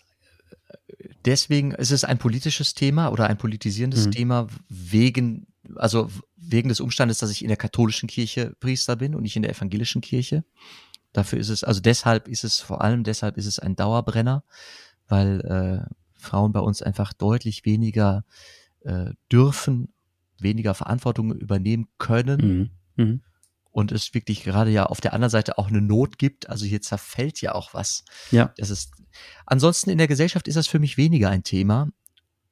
deswegen, ist es ein politisches Thema oder ein politisierendes mhm. Thema wegen, also wegen des Umstandes, dass ich in der katholischen Kirche Priester bin und nicht in der evangelischen Kirche. Dafür ist es, also deshalb ist es, vor allem deshalb ist es ein Dauerbrenner, weil äh, Frauen bei uns einfach deutlich weniger äh, dürfen, weniger Verantwortung übernehmen können. Mhm. Mhm und es wirklich gerade ja auf der anderen Seite auch eine Not gibt. Also hier zerfällt ja auch was. Ja. Das ist, ansonsten in der Gesellschaft ist das für mich weniger ein Thema.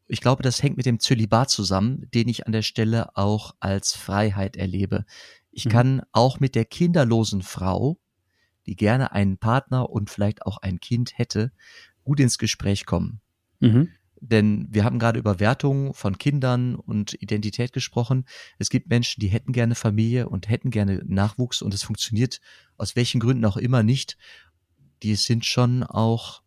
Ich glaube, das hängt mit dem Zölibat zusammen, den ich an der Stelle auch als Freiheit erlebe. Ich mhm. kann auch mit der kinderlosen Frau, die gerne einen Partner und vielleicht auch ein Kind hätte, gut ins Gespräch kommen. Mhm. Denn wir haben gerade über Wertungen von Kindern und Identität gesprochen. Es gibt Menschen, die hätten gerne Familie und hätten gerne Nachwuchs und es funktioniert aus welchen Gründen auch immer nicht. Die sind schon auch,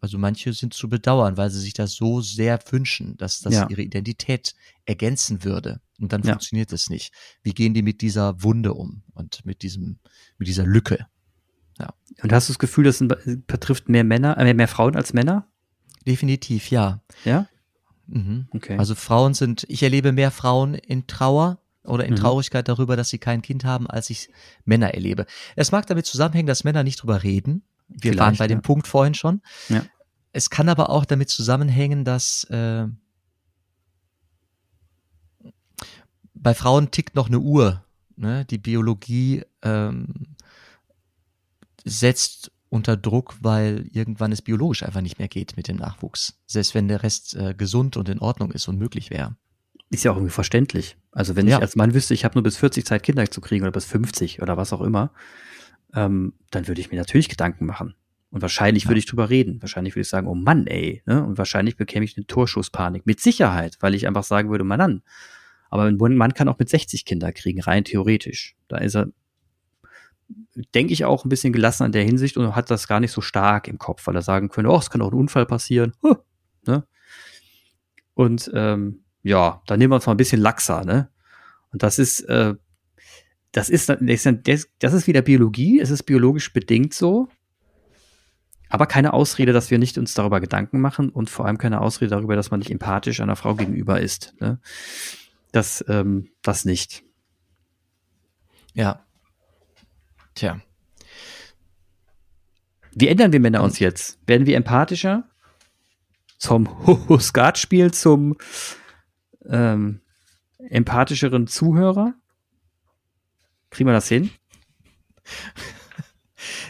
also manche sind zu bedauern, weil sie sich das so sehr wünschen, dass das ja. ihre Identität ergänzen würde. Und dann ja. funktioniert es nicht. Wie gehen die mit dieser Wunde um und mit diesem, mit dieser Lücke? Ja. Und hast du das Gefühl, das betrifft mehr Männer, äh, mehr Frauen als Männer? Definitiv, ja. Ja? Mhm. Okay. Also Frauen sind, ich erlebe mehr Frauen in Trauer oder in mhm. Traurigkeit darüber, dass sie kein Kind haben, als ich Männer erlebe. Es mag damit zusammenhängen, dass Männer nicht drüber reden. Wir Vielleicht, waren bei ja. dem Punkt vorhin schon. Ja. Es kann aber auch damit zusammenhängen, dass äh, bei Frauen tickt noch eine Uhr. Ne? Die Biologie ähm, setzt unter Druck, weil irgendwann es biologisch einfach nicht mehr geht mit dem Nachwuchs. Selbst wenn der Rest äh, gesund und in Ordnung ist und möglich wäre. Ist ja auch irgendwie verständlich. Also wenn ja. ich als Mann wüsste, ich habe nur bis 40 Zeit Kinder zu kriegen oder bis 50 oder was auch immer, ähm, dann würde ich mir natürlich Gedanken machen. Und wahrscheinlich ja. würde ich drüber reden. Wahrscheinlich würde ich sagen, oh Mann, ey. Ne? Und wahrscheinlich bekäme ich eine Torschusspanik. Mit Sicherheit, weil ich einfach sagen würde, Mann an. Aber ein Mann kann auch mit 60 Kinder kriegen, rein theoretisch. Da ist er denke ich, auch ein bisschen gelassen in der Hinsicht und hat das gar nicht so stark im Kopf, weil er sagen könnte, oh, es kann auch ein Unfall passieren. Huh, ne? Und ähm, ja, dann nehmen wir uns mal ein bisschen laxer, ne? Und das ist, äh, das ist, das ist wieder Biologie, es ist biologisch bedingt so, aber keine Ausrede, dass wir nicht uns darüber Gedanken machen und vor allem keine Ausrede darüber, dass man nicht empathisch einer Frau gegenüber ist. Ne? Das, ähm, das nicht. Ja, Tja. Wie ändern wir Männer uns jetzt? Werden wir empathischer? Zum Skatspiel zum ähm, empathischeren Zuhörer? Kriegen wir das hin?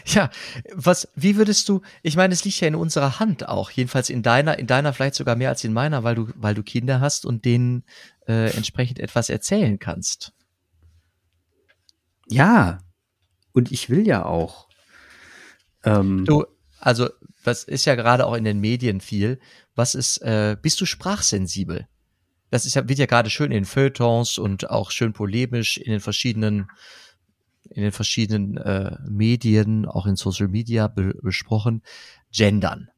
Ja, was, wie würdest du, ich meine, es liegt ja in unserer Hand auch, jedenfalls in deiner, in deiner vielleicht sogar mehr als in meiner, weil du, weil du Kinder hast und denen äh, entsprechend etwas erzählen kannst. Ja, und ich will ja auch. Ähm, du, also, was ist ja gerade auch in den Medien viel. Was ist, äh, bist du sprachsensibel? Das ist ja, wird ja gerade schön in Feuilletons und auch schön polemisch in den verschiedenen in den verschiedenen äh, Medien, auch in Social Media be besprochen, gendern.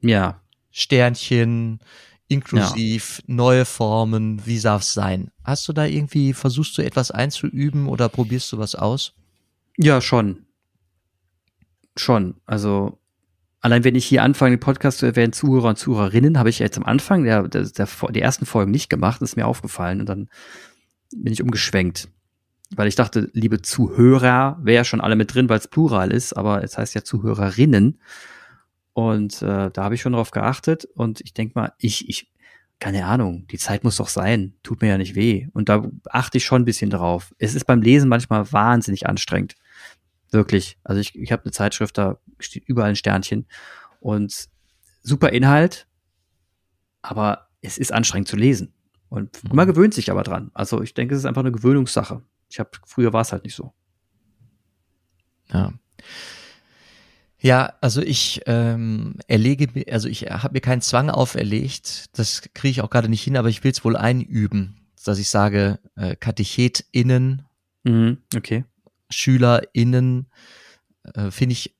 Ja. Sternchen, inklusiv, ja. neue Formen, wie darf es sein? Hast du da irgendwie, versuchst du etwas einzuüben oder probierst du was aus? Ja, schon. Schon. Also allein wenn ich hier anfange, den Podcast zu erwähnen, Zuhörer und Zuhörerinnen, habe ich jetzt am Anfang der, der, der, der ersten Folgen nicht gemacht, ist mir aufgefallen und dann bin ich umgeschwenkt. Weil ich dachte, liebe Zuhörer, wäre ja schon alle mit drin, weil es Plural ist, aber es heißt ja Zuhörerinnen. Und äh, da habe ich schon drauf geachtet und ich denk mal, ich, ich, keine Ahnung, die Zeit muss doch sein, tut mir ja nicht weh. Und da achte ich schon ein bisschen drauf. Es ist beim Lesen manchmal wahnsinnig anstrengend. Wirklich. Also ich, ich habe eine Zeitschrift, da steht überall ein Sternchen und super Inhalt, aber es ist anstrengend zu lesen. Und mhm. man gewöhnt sich aber dran. Also ich denke, es ist einfach eine Gewöhnungssache. Ich habe früher war es halt nicht so. Ja. Ja, also ich ähm, erlege mir, also ich habe mir keinen Zwang auferlegt, das kriege ich auch gerade nicht hin, aber ich will es wohl einüben, dass ich sage, äh, KatechetInnen, mhm, okay. SchülerInnen, äh, finde ich,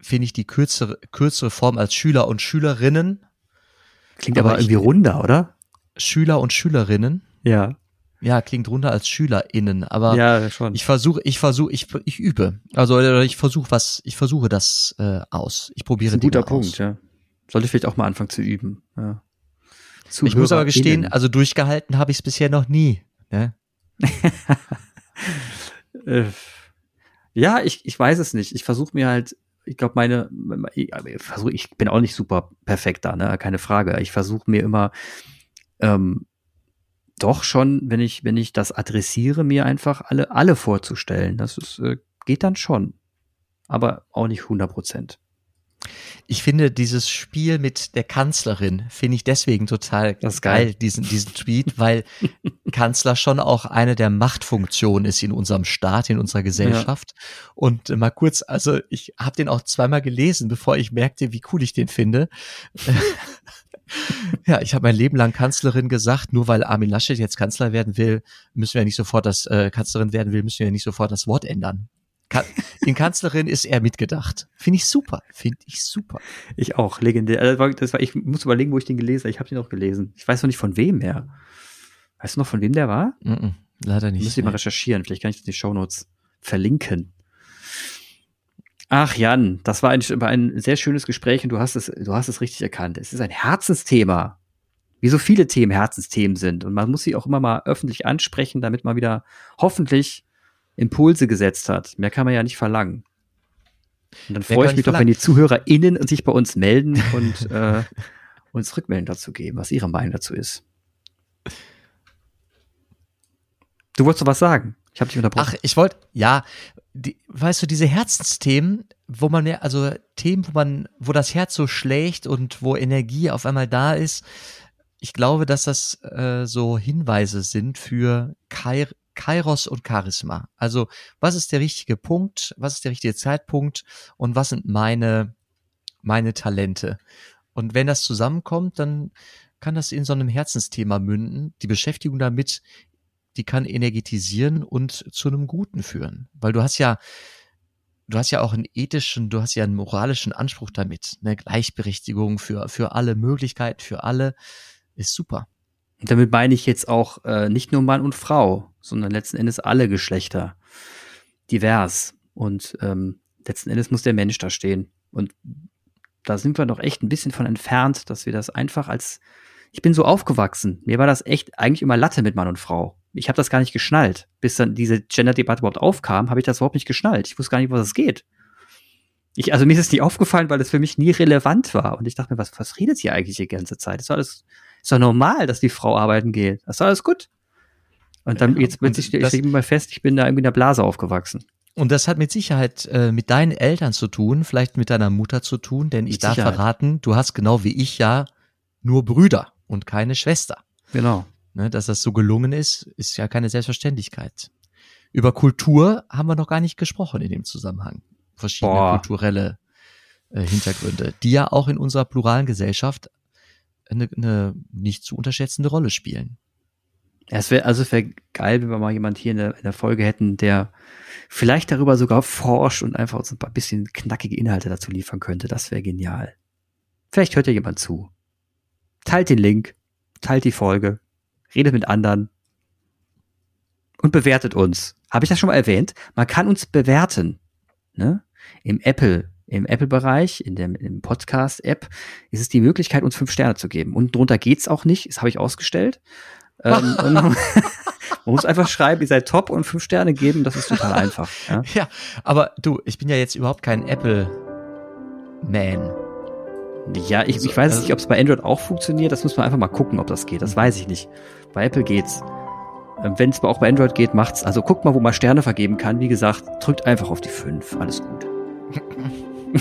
finde ich die kürzere, kürzere Form als Schüler und Schülerinnen. Klingt aber, aber irgendwie runder, oder? Schüler und Schülerinnen. Ja. Ja, klingt runter als SchülerInnen, aber ja, schon. ich versuche, ich versuche, ich, ich übe. Also ich versuche was, ich versuche das äh, aus. Ich probiere das ist ein guter Punkt, aus. ja. Sollte ich vielleicht auch mal anfangen zu üben. Ja. ich muss aber gestehen, also durchgehalten habe ich es bisher noch nie. Ne? Äh, ja, ich, ich weiß es nicht. Ich versuche mir halt, ich glaube, meine, ich, versuch, ich bin auch nicht super perfekt da, ne? Keine Frage. Ich versuche mir immer ähm, doch schon, wenn ich, wenn ich das adressiere, mir einfach alle, alle vorzustellen. Das ist, äh, geht dann schon. Aber auch nicht 100 Prozent. Ich finde dieses Spiel mit der Kanzlerin, finde ich deswegen total geil, geil, diesen, diesen Tweet, weil Kanzler schon auch eine der Machtfunktionen ist in unserem Staat, in unserer Gesellschaft. Ja. Und mal kurz, also ich habe den auch zweimal gelesen, bevor ich merkte, wie cool ich den finde. Ja, ich habe mein Leben lang Kanzlerin gesagt, nur weil Armin Laschet jetzt Kanzler werden will, müssen wir nicht sofort das äh, Kanzlerin werden will, müssen wir nicht sofort das Wort ändern. Ka in Kanzlerin ist er mitgedacht. Finde ich super. Finde ich super. Ich auch, legendär. Das war, das war, ich muss überlegen, wo ich den gelesen habe. Ich habe den auch gelesen. Ich weiß noch nicht von wem mehr. Weißt du noch, von wem der war? Mm -mm, leider nicht. Muss ich mal recherchieren. Vielleicht kann ich das in die Shownotes verlinken. Ach Jan, das war ein, war ein sehr schönes Gespräch und du hast es, du hast es richtig erkannt. Es ist ein Herzensthema. Wie so viele Themen Herzensthemen sind. Und man muss sie auch immer mal öffentlich ansprechen, damit man wieder hoffentlich Impulse gesetzt hat. Mehr kann man ja nicht verlangen. Und dann freue ich mich doch, wenn die ZuhörerInnen sich bei uns melden und äh, uns Rückmeldung dazu geben, was ihre Meinung dazu ist. Du wolltest doch was sagen. Ich habe dich unterbrochen. Ach, ich wollte, ja, die, weißt du, diese Herzensthemen, wo man ja, also Themen, wo man, wo das Herz so schlägt und wo Energie auf einmal da ist, ich glaube, dass das äh, so Hinweise sind für Kair Kairos und Charisma. Also, was ist der richtige Punkt? Was ist der richtige Zeitpunkt? Und was sind meine, meine Talente? Und wenn das zusammenkommt, dann kann das in so einem Herzensthema münden. Die Beschäftigung damit die kann energetisieren und zu einem Guten führen. Weil du hast ja, du hast ja auch einen ethischen, du hast ja einen moralischen Anspruch damit. Eine Gleichberechtigung für, für alle Möglichkeiten, für alle ist super. Und damit meine ich jetzt auch äh, nicht nur Mann und Frau, sondern letzten Endes alle Geschlechter. Divers. Und ähm, letzten Endes muss der Mensch da stehen. Und da sind wir noch echt ein bisschen von entfernt, dass wir das einfach als ich bin so aufgewachsen. Mir war das echt eigentlich immer Latte mit Mann und Frau ich habe das gar nicht geschnallt. Bis dann diese Gender-Debatte überhaupt aufkam, habe ich das überhaupt nicht geschnallt. Ich wusste gar nicht, was es geht. Ich, also mir ist es nie aufgefallen, weil es für mich nie relevant war. Und ich dachte mir, was, was redet hier eigentlich die ganze Zeit? Ist doch alles, ist doch normal, dass die Frau arbeiten geht. Das ist alles gut. Und dann, ja, jetzt plötzlich, ich lege mal fest, ich bin da irgendwie in der Blase aufgewachsen. Und das hat mit Sicherheit äh, mit deinen Eltern zu tun, vielleicht mit deiner Mutter zu tun, denn ich mit darf Sicherheit. verraten, du hast genau wie ich ja nur Brüder und keine Schwester. Genau. Ne, dass das so gelungen ist, ist ja keine Selbstverständlichkeit. Über Kultur haben wir noch gar nicht gesprochen in dem Zusammenhang. Verschiedene Boah. kulturelle äh, Hintergründe, die ja auch in unserer pluralen Gesellschaft eine, eine nicht zu unterschätzende Rolle spielen. Es wäre also wäre geil, wenn wir mal jemand hier in der, in der Folge hätten, der vielleicht darüber sogar forscht und einfach uns ein paar bisschen knackige Inhalte dazu liefern könnte. Das wäre genial. Vielleicht hört ja jemand zu. Teilt den Link, teilt die Folge, redet mit anderen und bewertet uns. Habe ich das schon mal erwähnt? Man kann uns bewerten. Ne? Im Apple, im Apple-Bereich, in dem im Podcast-App, ist es die Möglichkeit, uns fünf Sterne zu geben. Und drunter geht's auch nicht. Das habe ich ausgestellt. ähm, man muss einfach schreiben, ihr seid top und fünf Sterne geben, das ist total einfach. Ja, ja aber du, ich bin ja jetzt überhaupt kein Apple-Man. Ja, ich, ich weiß also, nicht, ob es bei Android auch funktioniert. Das muss man einfach mal gucken, ob das geht. Das weiß ich nicht. Bei Apple geht's. Ähm, Wenn es auch bei Android geht, macht's. Also guckt mal, wo man Sterne vergeben kann. Wie gesagt, drückt einfach auf die fünf. Alles gut.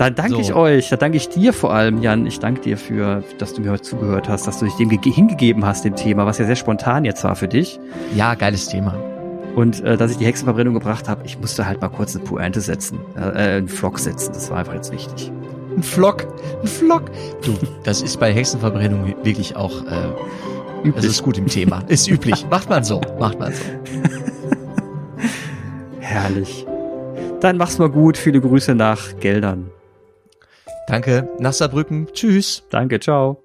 Dann danke so. ich euch, da danke ich dir vor allem, Jan. Ich danke dir für, dass du mir heute zugehört hast, dass du dich dem hingegeben hast, dem Thema, was ja sehr spontan jetzt war für dich. Ja, geiles Thema. Und äh, dass ich die Hexenverbrennung gebracht habe, ich musste halt mal kurz eine Pointe setzen, äh, äh einen Flock setzen. Das war einfach jetzt wichtig. Ein Flock, ein Flock. Du, das ist bei Hexenverbrennung wirklich auch, äh, üblich. das ist gut im Thema. Ist üblich. Macht man so, macht man so. Herrlich. Dann mach's mal gut. Viele Grüße nach Geldern. Danke. Nach Saarbrücken. Tschüss. Danke. Ciao.